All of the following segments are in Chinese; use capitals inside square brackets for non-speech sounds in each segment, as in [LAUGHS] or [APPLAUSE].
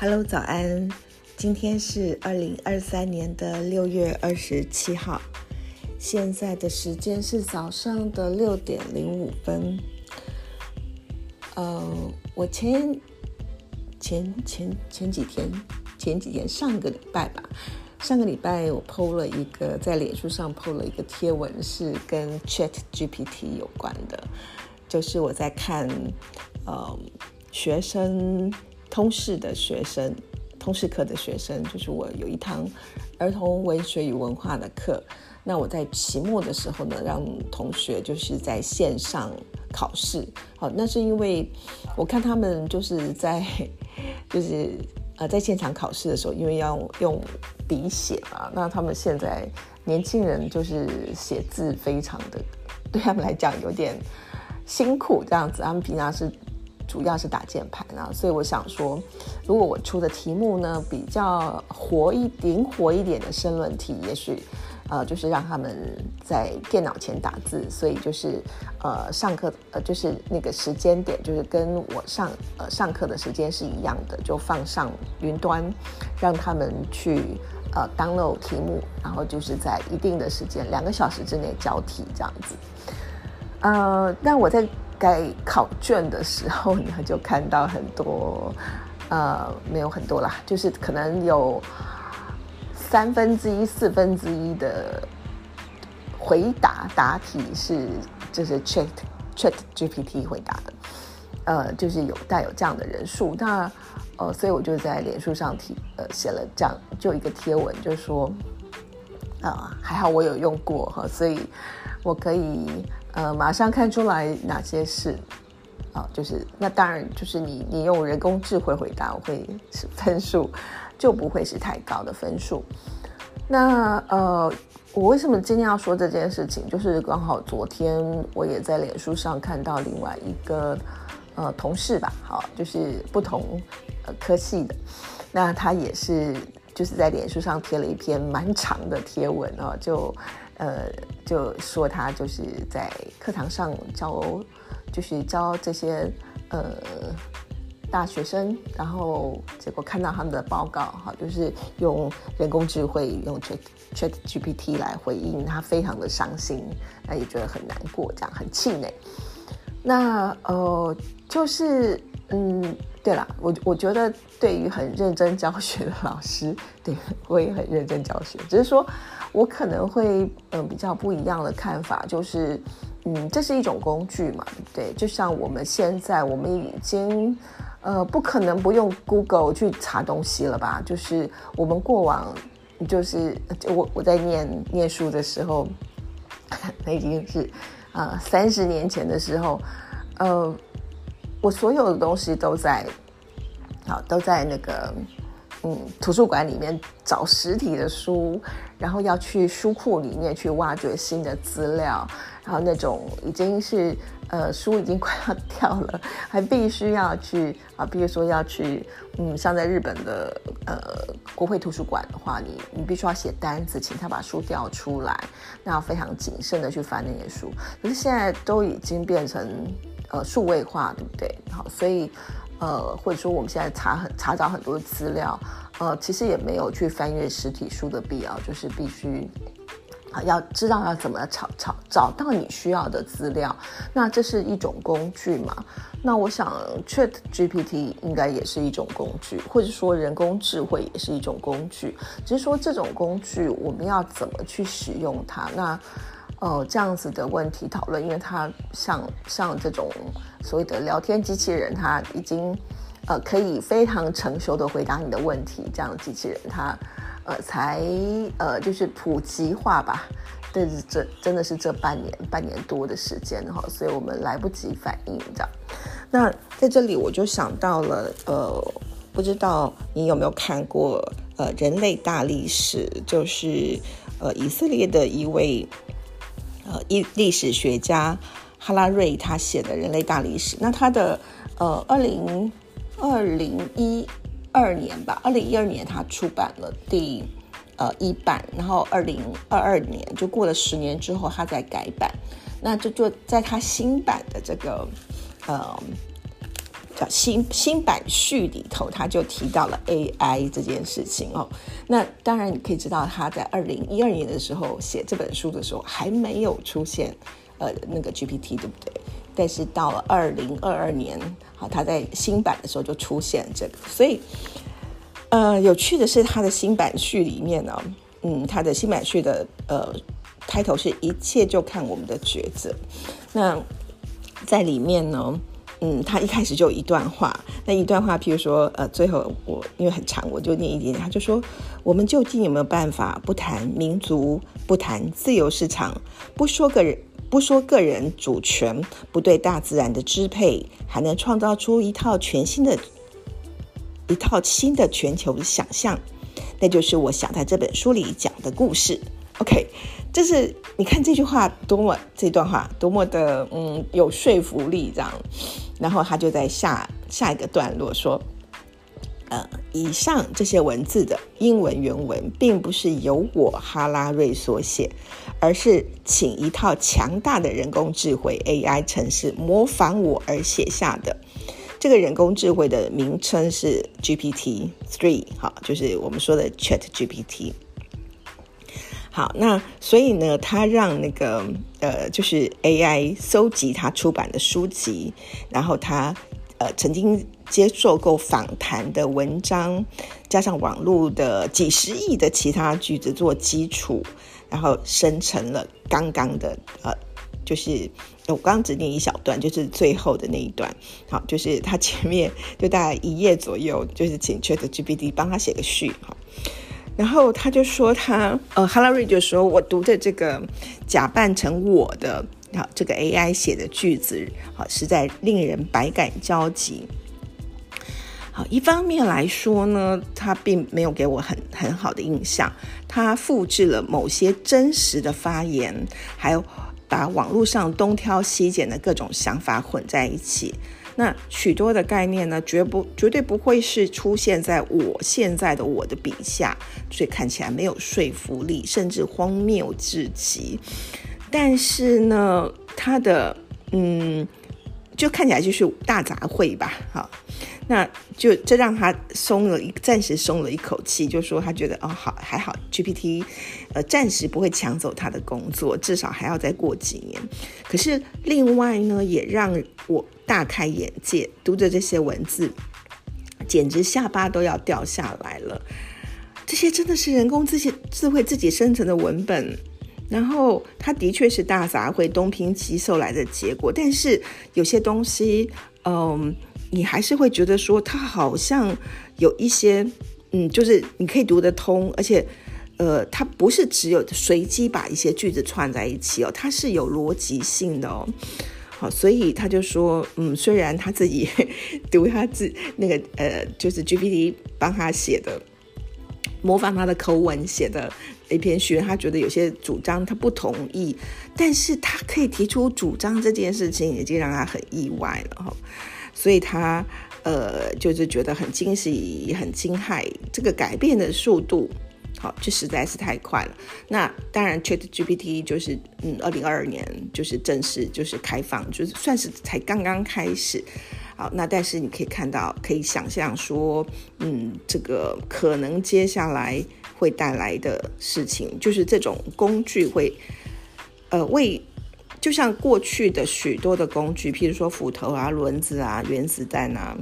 Hello，早安！今天是二零二三年的六月二十七号，现在的时间是早上的六点零五分。呃，我前前前前几天，前几天上个礼拜吧，上个礼拜我 PO 了一个在脸书上 PO 了一个贴文，是跟 Chat GPT 有关的，就是我在看呃学生。通识的学生，通识课的学生，就是我有一堂儿童文学与文化的课。那我在期末的时候呢，让同学就是在线上考试。好，那是因为我看他们就是在就是呃在现场考试的时候，因为要用笔写嘛，那他们现在年轻人就是写字非常的，对他们来讲有点辛苦这样子。他们平常是。主要是打键盘啊，所以我想说，如果我出的题目呢比较活一灵活一点的申论题，也许，呃，就是让他们在电脑前打字，所以就是呃上课呃就是那个时间点就是跟我上呃上课的时间是一样的，就放上云端，让他们去呃 download 题目，然后就是在一定的时间两个小时之内交题这样子，呃，那我在。该考卷的时候呢，就看到很多，呃，没有很多啦，就是可能有三分之一、四分之一的回答答题是就是 Chat Chat GPT 回答的，呃，就是有带有这样的人数，那呃，所以我就在脸书上提呃写了这样就一个贴文，就说啊，还好我有用过哈，所以我可以。呃，马上看出来哪些是，啊，就是那当然就是你你用人工智慧回答会是分数就不会是太高的分数。那呃，我为什么今天要说这件事情？就是刚好昨天我也在脸书上看到另外一个呃同事吧，好，就是不同呃科系的，那他也是就是在脸书上贴了一篇蛮长的贴文哦，就。呃，就说他就是在课堂上教，就是教这些呃大学生，然后结果看到他们的报告，哈，就是用人工智慧用 Chat Chat GPT 来回应，他非常的伤心，那也觉得很难过，这样很气馁。那呃，就是嗯，对了，我我觉得对于很认真教学的老师，对我也很认真教学，只是说。我可能会嗯比较不一样的看法，就是嗯这是一种工具嘛，对不对？就像我们现在我们已经呃不可能不用 Google 去查东西了吧？就是我们过往就是我我在念念书的时候，[LAUGHS] 那已经是啊三十年前的时候，呃我所有的东西都在好都在那个。嗯，图书馆里面找实体的书，然后要去书库里面去挖掘新的资料，然后那种已经是呃书已经快要 [LAUGHS] 掉了，还必须要去啊，比如说要去嗯，像在日本的呃国会图书馆的话，你你必须要写单子，请他把书调出来，那要非常谨慎的去翻那些书。可是现在都已经变成呃数位化，对不对？好，所以。呃，或者说我们现在查很查找很多资料，呃，其实也没有去翻阅实体书的必要，就是必须啊要知道要怎么找找找到你需要的资料。那这是一种工具嘛？那我想 Chat GPT 应该也是一种工具，或者说人工智慧也是一种工具，只是说这种工具我们要怎么去使用它？那。哦，这样子的问题讨论，因为它像像这种所谓的聊天机器人，它已经呃可以非常成熟的回答你的问题，这样的机器人它呃才呃就是普及化吧，但是这真的是这半年半年多的时间哈，所以我们来不及反应这样。那在这里我就想到了，呃，不知道你有没有看过呃《人类大历史》，就是呃以色列的一位。呃，历历史学家哈拉瑞他写的人类大历史，那他的呃，二零二零一二年吧，二零一二年他出版了第呃一版，然后二零二二年就过了十年之后，他再改版，那就就在他新版的这个呃叫新新版序里头，他就提到了 AI 这件事情哦。那当然你可以知道，他在二零一二年的时候写这本书的时候还没有出现呃那个 GPT，对不对？但是到了二零二二年，好，他在新版的时候就出现这个。所以，呃，有趣的是他的新版序里面呢，嗯，他的新版序的呃开头是一切就看我们的抉择。那在里面呢，嗯，他一开始就有一段话，那一段话，譬如说，呃，最后我因为很长，我就念一点点，他就说：我们究竟有没有办法不谈民族，不谈自由市场，不说个人，不说个人主权，不对大自然的支配，还能创造出一套全新的、一套新的全球想象？那就是我想在这本书里讲的故事。OK。就是你看这句话多么这段话多么的嗯有说服力这样，然后他就在下下一个段落说，呃，以上这些文字的英文原文并不是由我哈拉瑞所写，而是请一套强大的人工智慧 AI 程式模仿我而写下的。这个人工智慧的名称是 GPT Three，好，就是我们说的 Chat GPT。好，那所以呢，他让那个呃，就是 AI 搜集他出版的书籍，然后他呃曾经接受过访谈的文章，加上网络的几十亿的其他句子做基础，然后生成了刚刚的呃，就是我刚刚只念一小段，就是最后的那一段。好，就是他前面就大概一页左右，就是请 ChatGPT 帮他写个序，好。然后他就说他呃，哈拉瑞就说我读的这个假扮成我的好这个 AI 写的句子，好实在令人百感交集。好，一方面来说呢，他并没有给我很很好的印象，他复制了某些真实的发言，还有把网络上东挑西拣的各种想法混在一起。那许多的概念呢，绝不绝对不会是出现在我现在的我的笔下，所以看起来没有说服力，甚至荒谬至极。但是呢，它的嗯，就看起来就是大杂烩吧，好。那就这让他松了一暂时松了一口气，就说他觉得哦好还好，GPT，呃暂时不会抢走他的工作，至少还要再过几年。可是另外呢，也让我大开眼界，读着这些文字，简直下巴都要掉下来了。这些真的是人工自己智慧自己生成的文本，然后它的确是大杂烩东拼西凑来的结果，但是有些东西，嗯。你还是会觉得说，它好像有一些，嗯，就是你可以读得通，而且，呃，它不是只有随机把一些句子串在一起哦，它是有逻辑性的哦。好，所以他就说，嗯，虽然他自己读他自那个呃，就是 GPT 帮他写的，模仿他的口吻写的一篇序，他觉得有些主张他不同意，但是他可以提出主张这件事情，已经让他很意外了哈。所以他呃，就是觉得很惊喜、很惊骇，这个改变的速度，好，这实在是太快了。那当然，Chat GPT 就是嗯，二零二二年就是正式就是开放，就是算是才刚刚开始。好，那但是你可以看到，可以想象说，嗯，这个可能接下来会带来的事情，就是这种工具会呃为。就像过去的许多的工具，譬如说斧头啊、轮子啊、原子弹啊，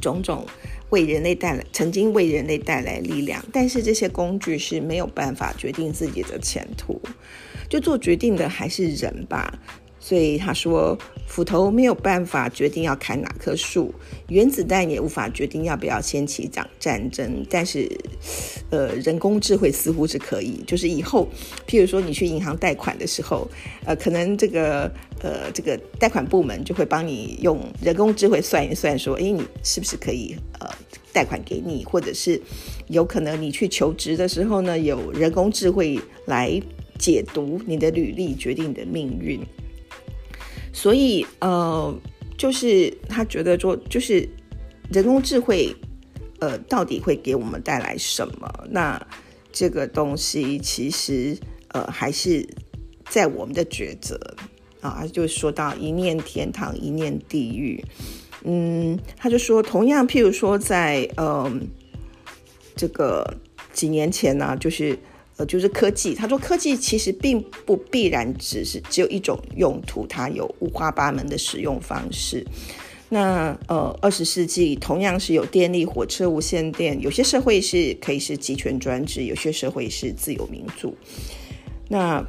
种种为人类带来曾经为人类带来力量，但是这些工具是没有办法决定自己的前途，就做决定的还是人吧。所以他说，斧头没有办法决定要砍哪棵树，原子弹也无法决定要不要掀起一场战争。但是，呃，人工智慧似乎是可以，就是以后，譬如说你去银行贷款的时候，呃，可能这个呃这个贷款部门就会帮你用人工智慧算一算，说，哎，你是不是可以呃贷款给你，或者是有可能你去求职的时候呢，有人工智慧来解读你的履历，决定你的命运。所以，呃，就是他觉得说，就是人工智慧，呃，到底会给我们带来什么？那这个东西其实，呃，还是在我们的抉择啊。就说到一念天堂，一念地狱。嗯，他就说，同样，譬如说在嗯这个几年前呢，就是呃就是科技，他说科技其实并不必然只是只有一种用途，它有五花八门的使用方式。那呃，二十世纪同样是有电力、火车、无线电，有些社会是可以是集权专制，有些社会是自由民主。那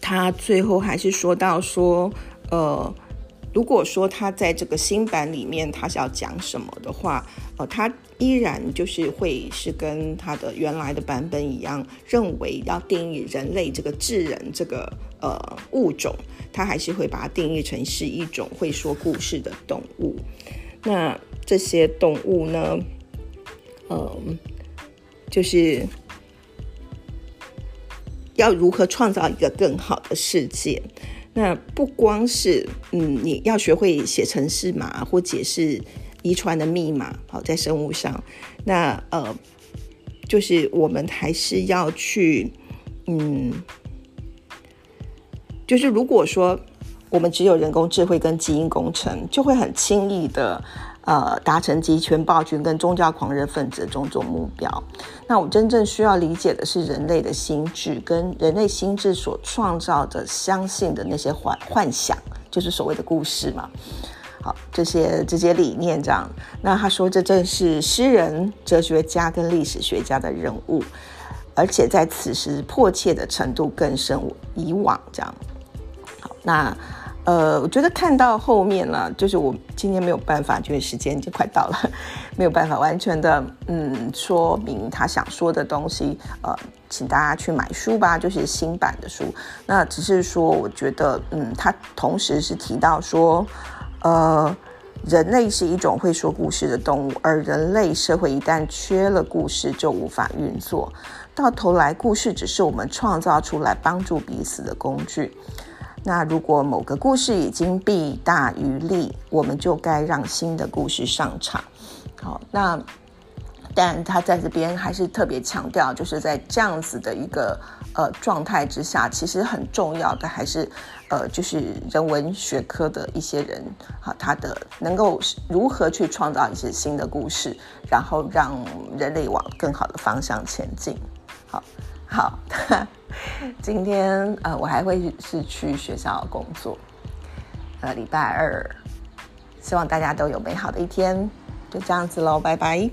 他最后还是说到说，呃，如果说他在这个新版里面他是要讲什么的话，呃，他依然就是会是跟他的原来的版本一样，认为要定义人类这个智人这个呃物种。他还是会把它定义成是一种会说故事的动物。那这些动物呢？嗯，就是要如何创造一个更好的世界？那不光是嗯，你要学会写程式码或解释遗传的密码。好，在生物上，那呃，就是我们还是要去嗯。就是如果说我们只有人工智慧跟基因工程，就会很轻易的呃达成集权暴君跟宗教狂热分子的种种目标。那我们真正需要理解的是人类的心智跟人类心智所创造的相信的那些幻幻想，就是所谓的故事嘛。好，这些这些理念这样。那他说这正是诗人、哲学家跟历史学家的任务，而且在此时迫切的程度更胜以往这样。好那，呃，我觉得看到后面了，就是我今天没有办法，因为时间已经快到了，没有办法完全的，嗯，说明他想说的东西。呃，请大家去买书吧，就是新版的书。那只是说，我觉得，嗯，他同时是提到说，呃，人类是一种会说故事的动物，而人类社会一旦缺了故事，就无法运作。到头来，故事只是我们创造出来帮助彼此的工具。那如果某个故事已经弊大于利，我们就该让新的故事上场。好，那但他在这边还是特别强调，就是在这样子的一个呃状态之下，其实很重要的还是呃就是人文学科的一些人，好，他的能够如何去创造一些新的故事，然后让人类往更好的方向前进。好，好。[LAUGHS] 今天呃，我还会是去学校工作。呃，礼拜二，希望大家都有美好的一天。就这样子喽，拜拜。